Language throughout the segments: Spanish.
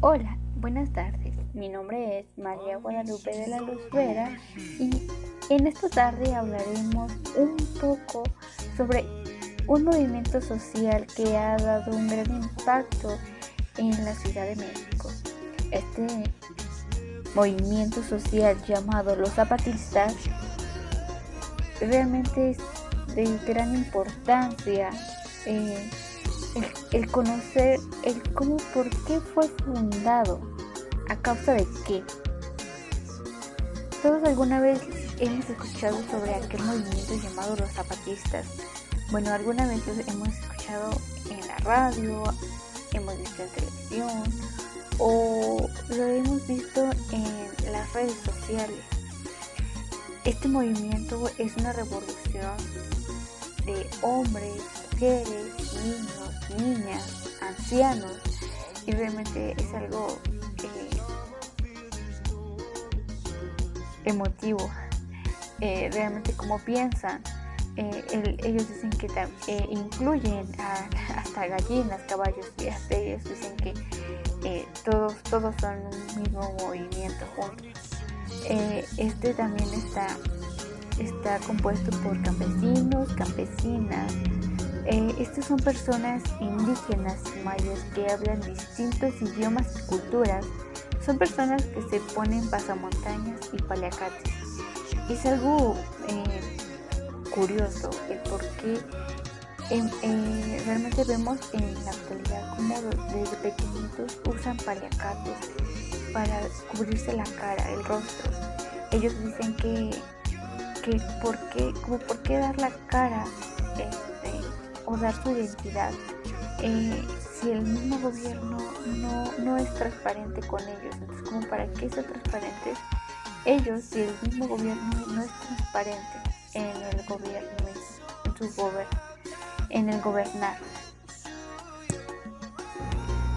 Hola, buenas tardes. Mi nombre es María Guadalupe de la Luz Vera y en esta tarde hablaremos un poco sobre un movimiento social que ha dado un gran impacto en la Ciudad de México. Este movimiento social llamado los zapatistas realmente es de gran importancia. Eh, el, conocer el cómo, por qué fue fundado, a causa de qué. Todos alguna vez hemos escuchado sobre aquel movimiento llamado los zapatistas. Bueno, alguna vez hemos escuchado en la radio, hemos visto en televisión o lo hemos visto en las redes sociales. Este movimiento es una revolución de hombres, mujeres, niños, niñas, ancianos y realmente es algo eh, emotivo. Eh, realmente como piensan, eh, ellos dicen que incluyen hasta gallinas, caballos y hasta ellos dicen que todos, todos son un mismo movimiento juntos. este también está, está compuesto por campesinos, campesinas, eh, estas son personas indígenas mayas que hablan distintos idiomas y culturas. Son personas que se ponen pasamontañas y paliacates. Es algo eh, curioso el por qué eh, realmente vemos en la actualidad como desde pequeñitos usan paliacates para cubrirse la cara, el rostro. Ellos dicen que, que por como por qué dar la cara o dar su identidad eh, si el mismo gobierno no, no, es transparente con ellos. Entonces, como para qué ser transparentes ellos si el mismo gobierno no es transparente en el gobierno, en, su gober en el gobernar.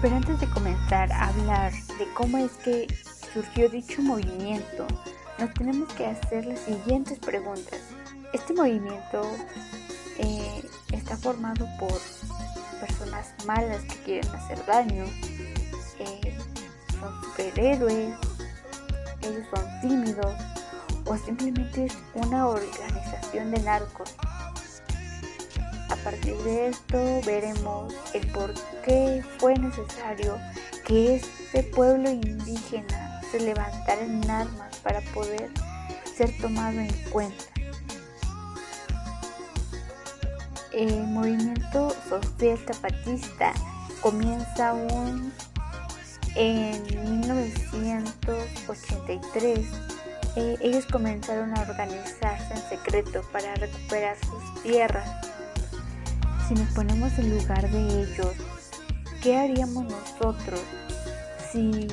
Pero antes de comenzar a hablar de cómo es que surgió dicho movimiento, nos tenemos que hacer las siguientes preguntas. Este movimiento eh, está formado por personas malas que quieren hacer daño, eh, son superhéroes, ellos son tímidos o simplemente es una organización de narcos. A partir de esto veremos el por qué fue necesario que este pueblo indígena se levantara en armas para poder ser tomado en cuenta. El movimiento social zapatista comienza aún en 1983. Eh, ellos comenzaron a organizarse en secreto para recuperar sus tierras. Si nos ponemos en lugar de ellos, ¿qué haríamos nosotros si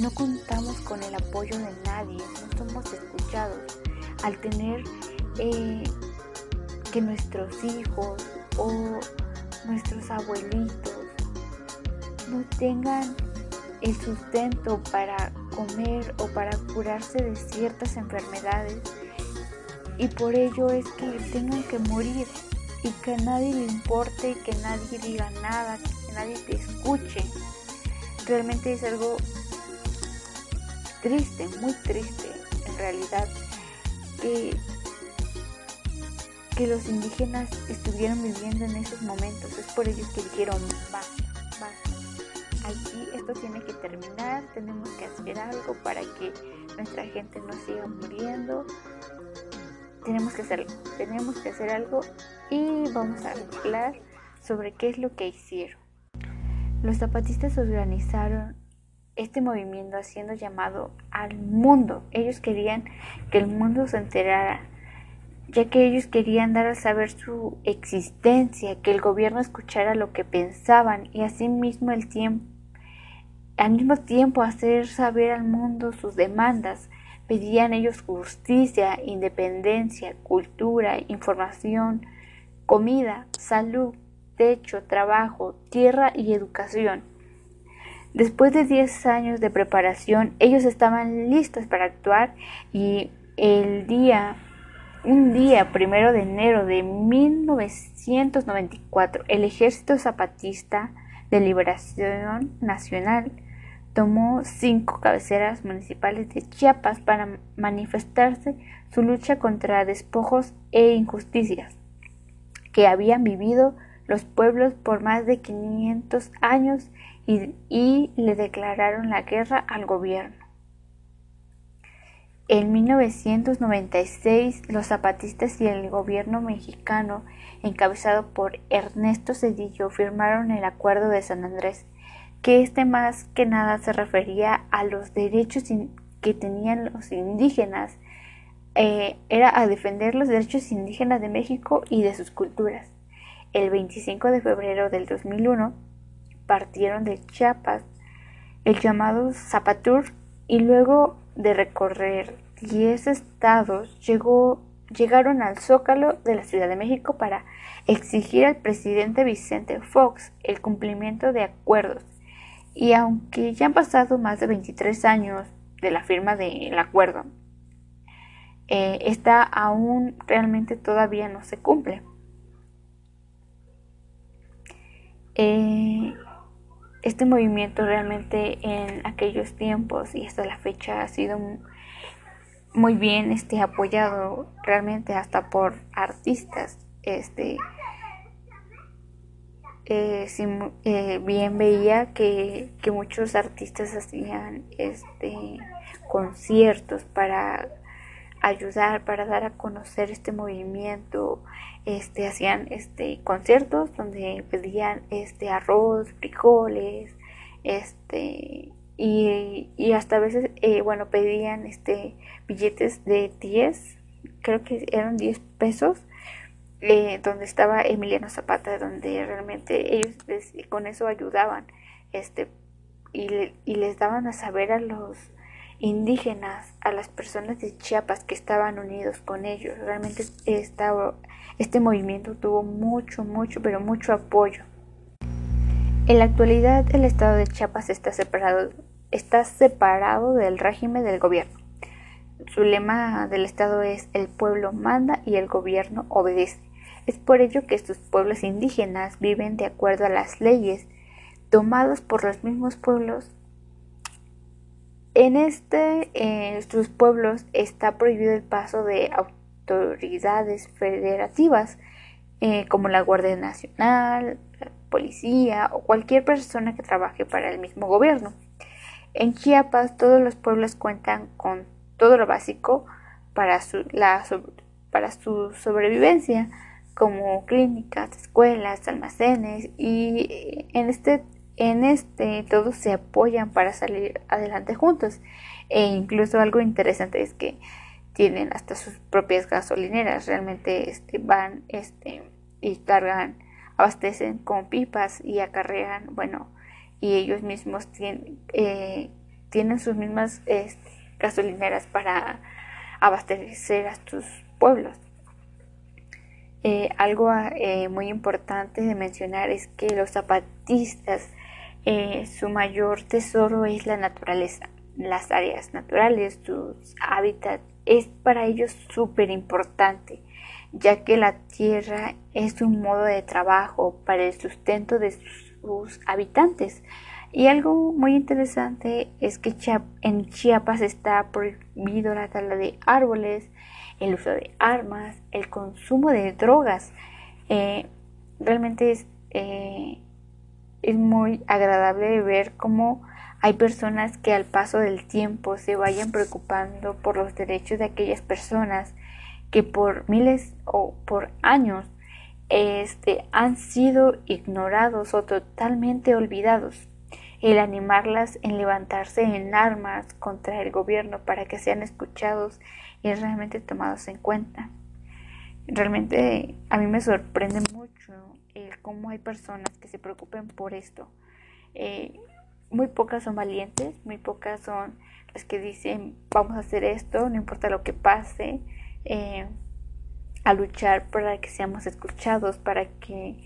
no contamos con el apoyo de nadie, no somos escuchados? Al tener eh, que nuestros hijos o nuestros abuelitos no tengan el sustento para comer o para curarse de ciertas enfermedades y por ello es que tengan que morir y que a nadie le importe, que nadie diga nada, que nadie te escuche. Realmente es algo triste, muy triste en realidad, que que los indígenas estuvieron viviendo en esos momentos. Es por ello que dijeron, basta, basta. Aquí esto tiene que terminar, tenemos que hacer algo para que nuestra gente no siga muriendo. Tenemos que hacer, tenemos que hacer algo y vamos a hablar sobre qué es lo que hicieron. Los zapatistas organizaron este movimiento haciendo llamado al mundo. Ellos querían que el mundo se enterara ya que ellos querían dar a saber su existencia, que el gobierno escuchara lo que pensaban y asimismo el tiempo, al mismo tiempo hacer saber al mundo sus demandas. Pedían ellos justicia, independencia, cultura, información, comida, salud, techo, trabajo, tierra y educación. Después de 10 años de preparación, ellos estaban listos para actuar y el día un día, primero de enero de 1994, el Ejército Zapatista de Liberación Nacional tomó cinco cabeceras municipales de Chiapas para manifestarse su lucha contra despojos e injusticias que habían vivido los pueblos por más de 500 años y, y le declararon la guerra al gobierno. En 1996, los zapatistas y el gobierno mexicano, encabezado por Ernesto Cedillo, firmaron el Acuerdo de San Andrés, que este más que nada se refería a los derechos que tenían los indígenas, eh, era a defender los derechos indígenas de México y de sus culturas. El 25 de febrero del 2001 partieron de Chiapas el llamado Zapatur y luego de recorrer 10 estados, llegó, llegaron al Zócalo de la Ciudad de México para exigir al presidente Vicente Fox el cumplimiento de acuerdos. Y aunque ya han pasado más de 23 años de la firma del acuerdo, eh, esta aún realmente todavía no se cumple. Eh, este movimiento realmente en aquellos tiempos y hasta la fecha ha sido muy bien este, apoyado realmente hasta por artistas. Este, eh, eh, bien veía que, que, muchos artistas hacían este, conciertos para ayudar, para dar a conocer este movimiento. Este, hacían este, conciertos donde pedían este, arroz, frijoles, este, y, y hasta a veces, eh, bueno, pedían este, billetes de 10, creo que eran 10 pesos, eh, donde estaba Emiliano Zapata, donde realmente ellos con eso ayudaban, este, y, y les daban a saber a los indígenas, a las personas de Chiapas que estaban unidos con ellos. Realmente este movimiento tuvo mucho, mucho, pero mucho apoyo. En la actualidad el estado de Chiapas está separado, está separado del régimen del gobierno. Su lema del estado es el pueblo manda y el gobierno obedece. Es por ello que estos pueblos indígenas viven de acuerdo a las leyes tomadas por los mismos pueblos en este, en pueblos está prohibido el paso de autoridades federativas eh, como la Guardia Nacional, la policía o cualquier persona que trabaje para el mismo gobierno. En Chiapas todos los pueblos cuentan con todo lo básico para su, la, para su sobrevivencia, como clínicas, escuelas, almacenes y en este en este todos se apoyan para salir adelante juntos. E incluso algo interesante es que tienen hasta sus propias gasolineras. Realmente este, van este, y cargan, abastecen con pipas y acarrean, bueno, y ellos mismos tienen, eh, tienen sus mismas gasolineras para abastecer a sus pueblos. Eh, algo eh, muy importante de mencionar es que los zapatistas eh, su mayor tesoro es la naturaleza, las áreas naturales, sus hábitats. Es para ellos súper importante, ya que la tierra es un modo de trabajo para el sustento de sus habitantes. Y algo muy interesante es que en Chiapas está prohibido la tala de árboles, el uso de armas, el consumo de drogas. Eh, realmente es eh, es muy agradable ver cómo hay personas que al paso del tiempo se vayan preocupando por los derechos de aquellas personas que por miles o por años este, han sido ignorados o totalmente olvidados. El animarlas en levantarse en armas contra el gobierno para que sean escuchados y realmente tomados en cuenta. Realmente a mí me sorprende mucho cómo hay personas que se preocupen por esto. Eh, muy pocas son valientes, muy pocas son las que dicen vamos a hacer esto, no importa lo que pase, eh, a luchar para que seamos escuchados, para que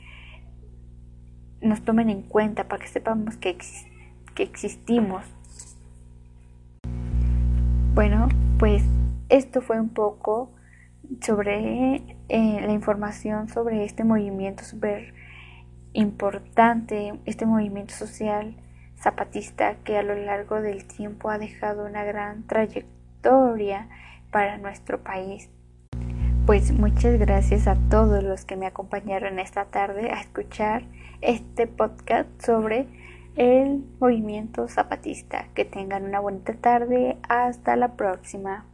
nos tomen en cuenta, para que sepamos que, que existimos. Bueno, pues esto fue un poco sobre eh, la información sobre este movimiento súper importante, este movimiento social zapatista que a lo largo del tiempo ha dejado una gran trayectoria para nuestro país. Pues muchas gracias a todos los que me acompañaron esta tarde a escuchar este podcast sobre el movimiento zapatista. Que tengan una bonita tarde. Hasta la próxima.